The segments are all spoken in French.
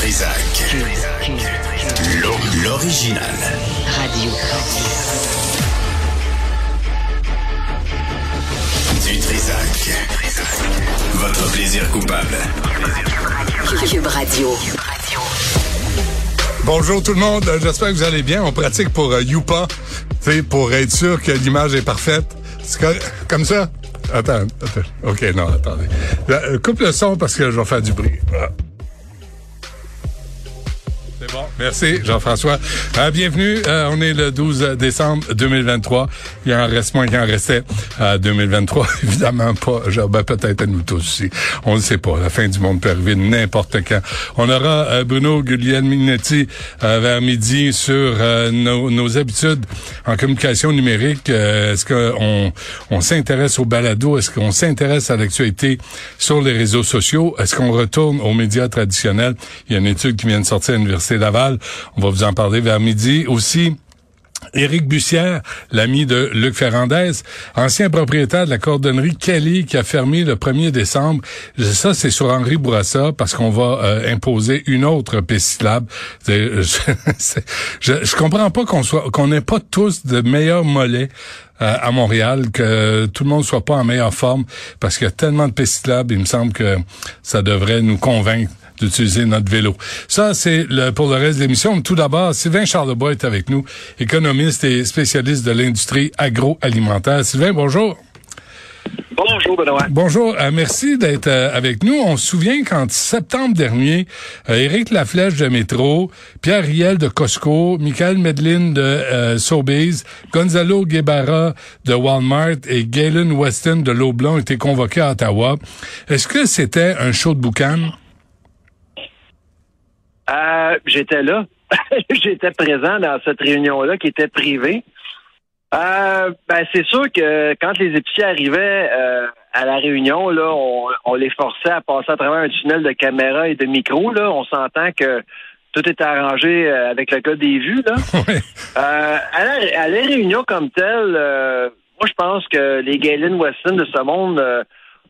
Trisac. L'original. Radio. Du Trisac. Votre plaisir coupable. Cube Radio. Bonjour tout le monde, j'espère que vous allez bien. On pratique pour euh, Youpa, tu sais, pour être sûr que l'image est parfaite. C'est co- comme ça? Attends, attends. OK, non, attendez. Là, euh, coupe le son parce que je vais faire du bruit. Voilà. Merci, Jean-François. Euh, bienvenue. Euh, on est le 12 décembre 2023. Il en reste moins qu'il en restait à 2023. Évidemment pas. Genre, ben, peut-être à nous tous aussi. On ne sait pas. La fin du monde peut arriver n'importe quand. On aura euh, Bruno Guglielminetti euh, vers midi sur euh, nos, nos habitudes en communication numérique. Euh, Est-ce qu'on on s'intéresse au balado? Est-ce qu'on s'intéresse à l'actualité sur les réseaux sociaux? Est-ce qu'on retourne aux médias traditionnels? Il y a une étude qui vient de sortir à l'Université Laval. On va vous en parler vers midi. Aussi, Éric Bussière, l'ami de Luc Ferrandez, ancien propriétaire de la cordonnerie Kelly qui a fermé le 1er décembre. Ça, c'est sur Henri Bourassa parce qu'on va euh, imposer une autre pécilable. C'est- c'est- Je, je comprends pas qu'on soit qu'on n'ait pas tous de meilleurs mollets euh, à Montréal, que tout le monde soit pas en meilleure forme parce qu'il y a tellement de pécilabes. Il me semble que ça devrait nous convaincre d'utiliser notre vélo. Ça, c'est le, pour le reste de l'émission. Tout d'abord, Sylvain Charlebois est avec nous, économiste et spécialiste de l'industrie agroalimentaire. Sylvain, bonjour. Bonjour, Benoît. Bonjour, euh, merci d'être euh, avec nous. On se souvient qu'en septembre dernier, euh, Éric Laflèche de Métro, Pierre Riel de Costco, Michael Medlin de euh, Sobeys, Gonzalo Guevara de Walmart et Galen Weston de L'Aublon étaient convoqués à Ottawa. Est-ce que c'était un show de boucan? Euh, J'étais là. J'étais présent dans cette réunion-là qui était privée. Euh, ben, c'est sûr que quand les épiciers arrivaient euh, à la réunion, là, on, on les forçait à passer à travers un tunnel de caméra et de micro. Là. On s'entend que tout est arrangé euh, avec le code des vues. Là. Euh, à, la, à la réunion comme telle, euh, moi je pense que les Galen Weston de ce monde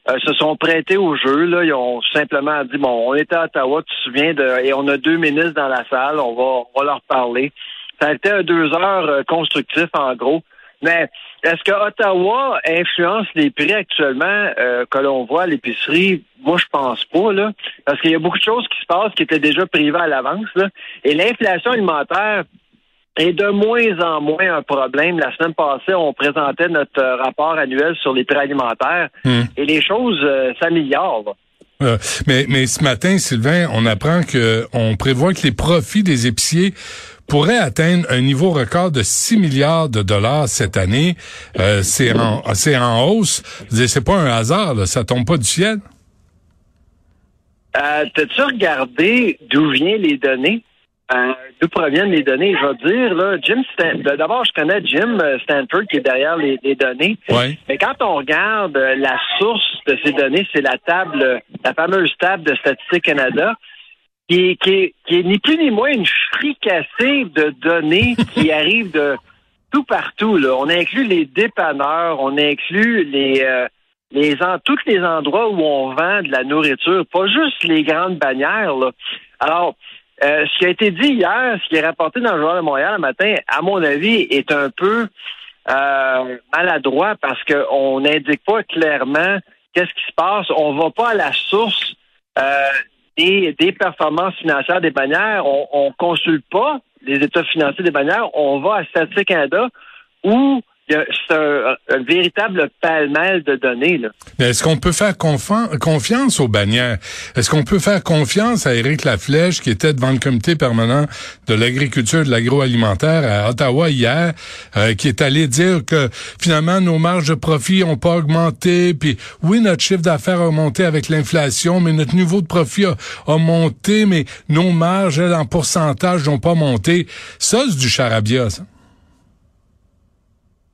euh, se sont prêtés au jeu. Là. Ils ont simplement dit bon, on était à Ottawa, tu te souviens, de, et on a deux ministres dans la salle, on va, on va leur parler. Ça a été deux heures euh, constructif en gros. Mais est-ce que Ottawa influence les prix actuellement euh, que l'on voit à l'épicerie? Moi, je pense pas, là. Parce qu'il y a beaucoup de choses qui se passent qui étaient déjà privées à l'avance. Et l'inflation alimentaire est de moins en moins un problème. La semaine passée, on présentait notre euh, rapport annuel sur les prix alimentaires Hmm. et les choses euh, s'améliorent. Euh, mais, mais ce matin, Sylvain, on apprend que on prévoit que les profits des épiciers pourraient atteindre un niveau record de 6 milliards de dollars cette année. Euh, c'est en, c'est en hausse. C'est pas un hasard, là. ça tombe pas du ciel. Euh, T'as-tu regardé d'où viennent les données? Euh, d'où proviennent les données? Je vais dire, là, Jim Stan- D'abord, je connais Jim euh, Stanford qui est derrière les, les données. Ouais. Mais quand on regarde euh, la source de ces données, c'est la table, la fameuse table de Statistique Canada, qui est, qui est, qui est ni plus ni moins une fricassée de données qui arrivent de tout partout. Là. On inclut les dépanneurs, on inclut les, euh, les en, tous les endroits où on vend de la nourriture, pas juste les grandes bannières. Là. Alors, euh, ce qui a été dit hier, ce qui est rapporté dans le Journal de Montréal le matin, à mon avis, est un peu euh, maladroit parce qu'on n'indique pas clairement qu'est-ce qui se passe. On va pas à la source euh, des, des performances financières des bannières. On, on consulte pas les états financiers des bannières. On va à Statistique Canada où c'est un, un véritable pêle-mêle de données. Là. Mais est-ce qu'on peut faire confiance aux bannières? Est-ce qu'on peut faire confiance à Éric Laflèche, qui était devant le comité permanent de l'agriculture et de l'agroalimentaire à Ottawa hier, euh, qui est allé dire que finalement nos marges de profit ont pas augmenté, puis oui, notre chiffre d'affaires a augmenté avec l'inflation, mais notre niveau de profit a, a monté, mais nos marges, elles, en pourcentage, n'ont pas monté. Ça, c'est du charabia, ça.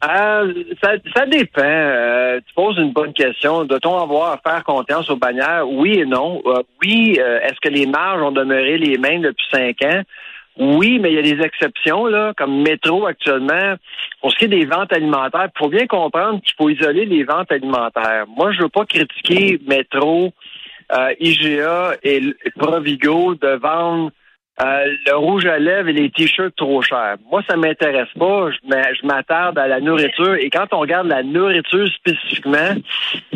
Euh, ça, ça dépend. Euh, tu poses une bonne question. Doit-on avoir à faire confiance aux bannières? Oui et non. Euh, oui, euh, est-ce que les marges ont demeuré les mêmes depuis cinq ans? Oui, mais il y a des exceptions, là, comme Métro actuellement. Pour ce qui est des ventes alimentaires, il faut bien comprendre qu'il faut isoler les ventes alimentaires. Moi, je veux pas critiquer Métro euh, IGA et Provigo de vendre euh, le rouge à lèvres et les t-shirts trop chers. Moi, ça m'intéresse pas. Je m'attarde à la nourriture. Et quand on regarde la nourriture spécifiquement,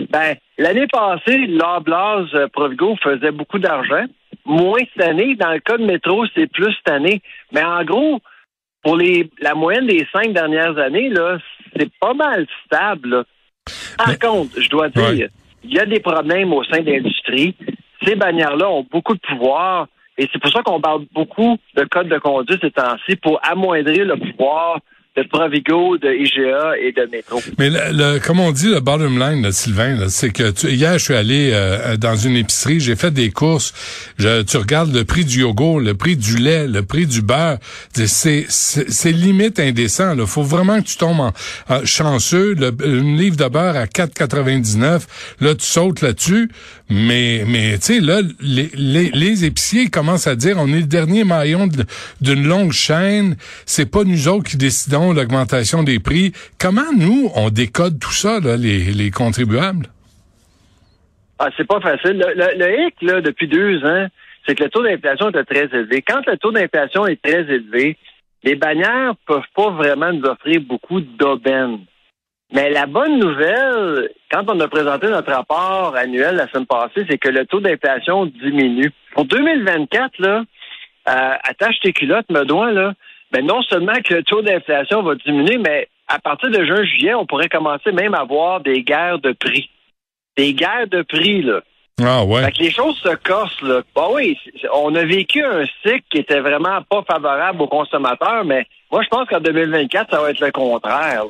ben l'année passée, l'Oblaz Provigo faisait beaucoup d'argent. Moins cette année. Dans le cas de métro, c'est plus cette année. Mais en gros, pour les la moyenne des cinq dernières années, là, c'est pas mal stable. Par contre, je dois dire, il y a des problèmes au sein de l'industrie. Ces bannières-là ont beaucoup de pouvoir. Et c'est pour ça qu'on parle beaucoup de code de conduite ces temps-ci pour amoindrir le pouvoir de Provigo, de IGA et de Métro. Mais le, comme on dit, le bottom line, Sylvain, c'est que hier, je suis allé euh, dans une épicerie, j'ai fait des courses. Je, tu regardes le prix du yogourt, le prix du lait, le prix du beurre. C'est c'est limite indécent. Il faut vraiment que tu tombes en, chanceux. Le, une livre de beurre à 4,99. Là, tu sautes là-dessus. Mais mais tu sais, là, les, les, les, épiciers commencent à dire on est le dernier maillon d'une longue chaîne. C'est pas nous autres qui décidons l'augmentation des prix. Comment nous, on décode tout ça, les, contribuables? Ah, c'est pas facile. Le, hic, là, depuis deux ans, c'est que le taux d'inflation est très élevé. Quand le taux d'inflation est très élevé, les bannières peuvent pas vraiment nous offrir beaucoup d'aubaines. Mais la bonne nouvelle, quand on a présenté notre rapport annuel la semaine passée, c'est que le taux d'inflation diminue. Pour 2024, là, euh, attache tes culottes, me dois, là, mais non seulement que le taux d'inflation va diminuer, mais à partir de juin, juillet, on pourrait commencer même à avoir des guerres de prix. Des guerres de prix, là. Ah ouais. Fait que les choses se corsent, là. Bah oui, on a vécu un cycle qui était vraiment pas favorable aux consommateurs, mais moi, je pense qu'en 2024, ça va être le contraire.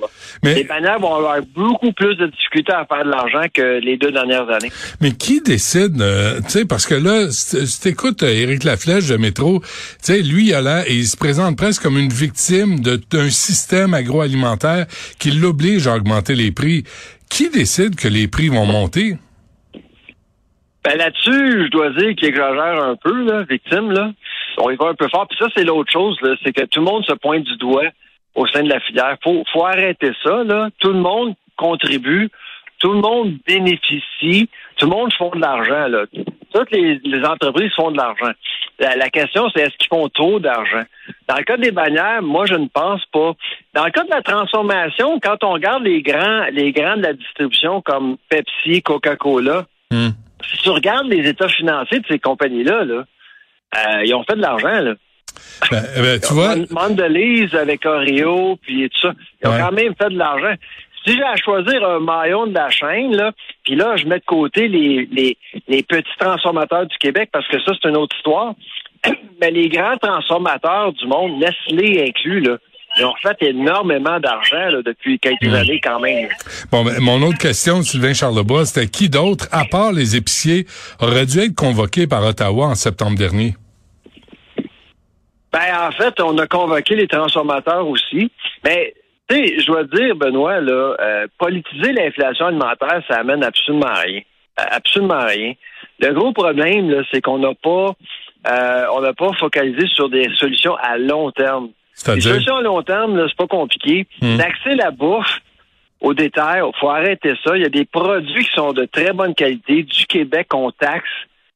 Les bannières vont avoir beaucoup plus de difficultés à faire de l'argent que les deux dernières années. Mais qui décide, euh, tu sais, parce que là, si t'écoutes euh, Éric Laflèche de Métro, tu sais, lui, il, a là, il se présente presque comme une victime d'un système agroalimentaire qui l'oblige à augmenter les prix. Qui décide que les prix vont monter? Ben là-dessus, je dois dire qu'il exagère un peu, là, victime, là. On y va un peu fort. Puis ça, c'est l'autre chose, c'est que tout le monde se pointe du doigt au sein de la filière. Faut, faut arrêter ça, là. Tout le monde contribue, tout le monde bénéficie, tout le monde font de l'argent, là. Toutes les, entreprises font de l'argent. La, question, c'est est-ce qu'ils font trop d'argent? Dans le cas des bannières, moi, je ne pense pas. Dans le cas de la transformation, quand on regarde les grands, les grands de la distribution comme Pepsi, Coca-Cola, hmm si tu regardes les états financiers de ces compagnies-là, là, euh, ils ont fait de l'argent, là. Ben, eh ben, tu vois. Mondelez avec Oreo, puis tout ça. Ils ont quand même fait de l'argent. Si j'ai à choisir un maillon de la chaîne, là, puis là, je mets de côté les, les, les petits transformateurs du Québec, parce que ça, c'est une autre histoire. Mais les grands transformateurs du monde, Nestlé inclus, là, ils ont fait énormément d'argent depuis quelques hmm. années quand même. Bon, ben, mon autre question, Sylvain Charlebois, c'était qui d'autre, à part les épiciers, aurait dû être convoqué par Ottawa en septembre dernier? Ben, en fait, on a convoqué les transformateurs aussi. Mais, tu sais, je dois dire, Benoît, là, euh, politiser l'inflation alimentaire, ça amène absolument rien. Absolument rien. Le gros problème, c'est qu'on n'a pas, euh, on n'a pas focalisé sur des solutions à long terme. Les solutions à long terme, c'est pas compliqué. Hmm. D'accès la bouffe au détail, il faut arrêter ça. Il y a des produits qui sont de très bonne qualité. Du Québec, on taxe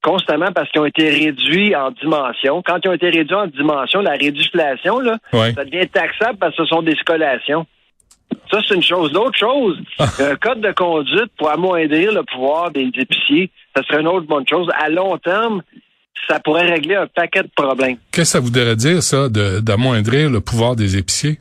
constamment parce qu'ils ont été réduits en dimension. Quand ils ont été réduits en dimension, la réduflation, là, ça devient taxable parce que ce sont des scolations. Ça, c'est une chose. L'autre chose, ah. un code de conduite pour amoindrir le pouvoir des épiciers, ça serait une autre bonne chose. À long terme, ça pourrait régler un paquet de problèmes. Qu'est-ce que ça voudrait dire, ça, d'amoindrir le pouvoir des épiciers?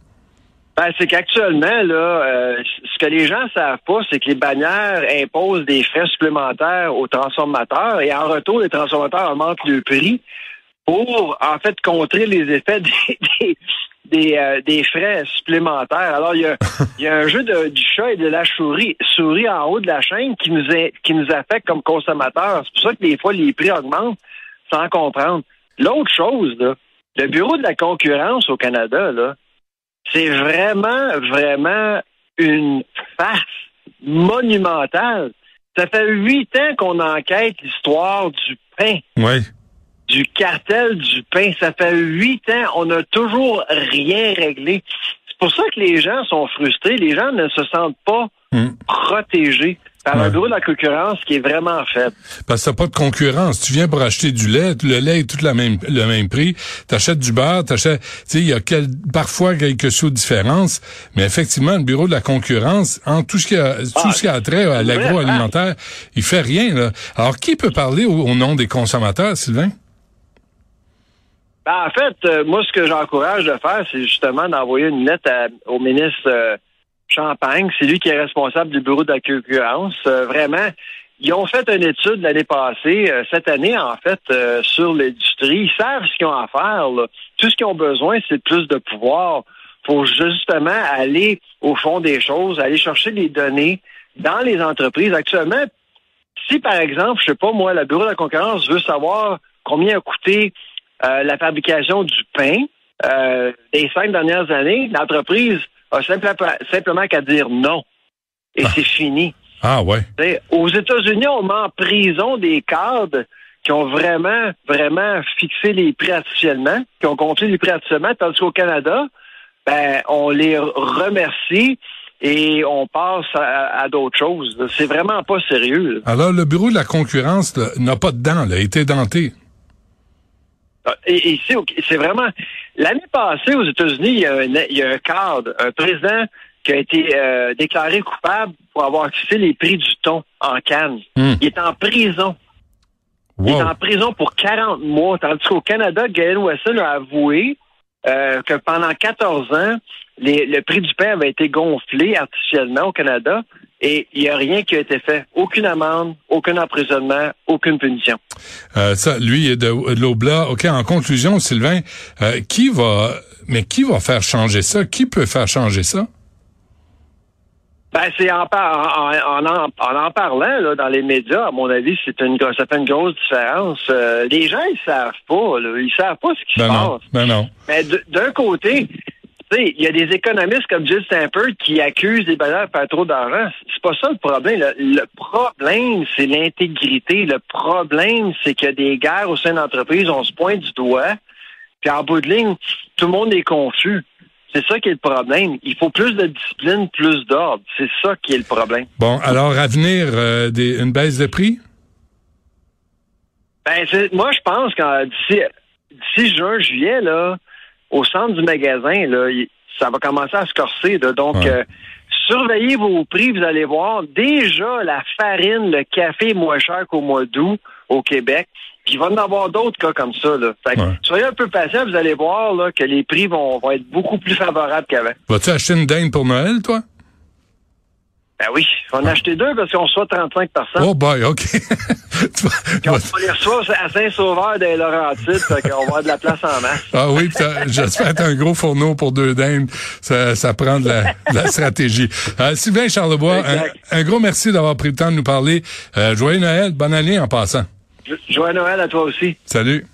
Ben, c'est qu'actuellement, là, euh, ce que les gens savent pas, c'est que les bannières imposent des frais supplémentaires aux transformateurs et en retour, les transformateurs augmentent le prix pour, en fait, contrer les effets des, des, euh, des, frais supplémentaires. Alors, il y a, y a un jeu de, du chat et de la souris, souris en haut de la chaîne qui nous, est, qui nous affecte comme consommateurs. C'est pour ça que des fois, les prix augmentent sans comprendre. L'autre chose, le Bureau de la concurrence au Canada, là, c'est vraiment, vraiment une farce monumentale. Ça fait huit ans qu'on enquête l'histoire du pain. Oui. Du cartel du pain. Ça fait huit ans, on n'a toujours rien réglé. C'est pour ça que les gens sont frustrés. Les gens ne se sentent pas hmm. protégés. Par Ouais. un bureau de la concurrence qui est vraiment faible. Parce que t'as pas de concurrence. Tu viens pour acheter du lait, le lait est tout la même, le même prix. T'achètes du beurre, t'achètes, tu sais, il y a quel- parfois quelques sous de différence, mais effectivement, le bureau de la concurrence, en tout ce qui a, tout ce qui a trait à l'agroalimentaire, il fait rien, là. Alors, qui peut parler au, au nom des consommateurs, Sylvain? Ben, en fait, euh, moi, ce que j'encourage de faire, c'est justement d'envoyer une lettre à- au ministre euh, Champagne. C'est lui qui est responsable du bureau concurrence. Euh, vraiment, ils ont fait une étude l'année passée, euh, cette année, en fait, euh, sur l'industrie. Ils savent ce qu'ils ont à faire. Tout ce qu'ils ont besoin, c'est plus de pouvoir. faut justement aller au fond des choses, aller chercher des données dans les entreprises. Actuellement, si, par exemple, je sais pas, moi, le bureau de la concurrence veut savoir combien a coûté euh, la fabrication du pain des cinq dernières années, l'entreprise a simplement, simplement qu'à dire non. Et c'est fini. Ah, ouais. T'sais, aux États-Unis, on met en prison des cadres qui ont vraiment, vraiment fixé les prix artificiellement, qui ont compté les prix artificiellement, tandis qu'au Canada, ben, on les remercie et on passe à, à d'autres choses. C'est vraiment pas sérieux. là. Alors, le bureau de la concurrence n'a pas de dents, là, a été denté. Ah, Et, et ici, c'est vraiment. L'année passée, aux États-Unis, il y, a un, il y a un cadre, un président qui a été euh, déclaré coupable pour avoir fixé les prix du thon en Cannes. Hmm. Il est en prison. Il est en prison pour 40 mois. Tandis qu'au Canada, Galen Wesson a avoué euh, que pendant 14 ans, les- le prix du pain avait été gonflé artificiellement au Canada et il n'y a rien qui a été fait. Aucune amende, aucun emprisonnement, aucune punition. Euh, ça, lui est de, de l'Oblat. OK, en conclusion, Sylvain, euh, qui va, mais qui va faire changer ça? Qui peut faire changer ça? Ben, c'est en, par- en, en, en, en en parlant là, dans les médias, à mon avis, c'est une ça fait une grosse différence. Euh, les gens, ils savent pas. Là, ils savent pas ce qui Ben se non, passe. ben non. Mais d'un côté, il y a des économistes comme Jill Stamper qui accusent les bannières de faire trop d'argent. C'est pas ça le problème. Le, le problème, c'est l'intégrité. Le problème, c'est qu'il y a des guerres au sein d'entreprises, on se pointe du doigt, puis en bout de ligne, tout le monde est confus. C'est ça qui est le problème. Il faut plus de discipline, plus d'ordre. C'est ça qui est le problème. Bon, alors, à venir, euh, des, une baisse de prix? Ben, moi, je pense qu'en d'ici, d'ici juin, juillet, là, au centre du magasin, là, ça va commencer à se corser. là. Donc, Ouais. euh, surveillez vos prix, vous allez voir. Déjà, la farine, le café est moins cher qu'au mois d'août au Québec. Puis il va y en avoir d'autres cas comme ça. Là. Fait que Ouais. Soyez un peu patient, vous allez voir là, que les prix vont, vont être beaucoup plus favorables qu'avant. Vas-tu acheter une dinde pour Noël, toi? Ben oui, on va en acheter deux parce qu'on reçoit 35 Oh boy, OK. On on les reçoit à Saint-Sauveur des Laurentides, fait qu'on va avoir de la place en masse. ah oui, j'espère être un gros fourneau pour deux dindes. Ça, ça prend de la, de la stratégie. Euh, Sylvain Charlebois, un, un gros merci d'avoir pris le temps de nous parler. Euh, joyeux Noël, bonne année en passant. Joyeux Noël à toi aussi. Salut.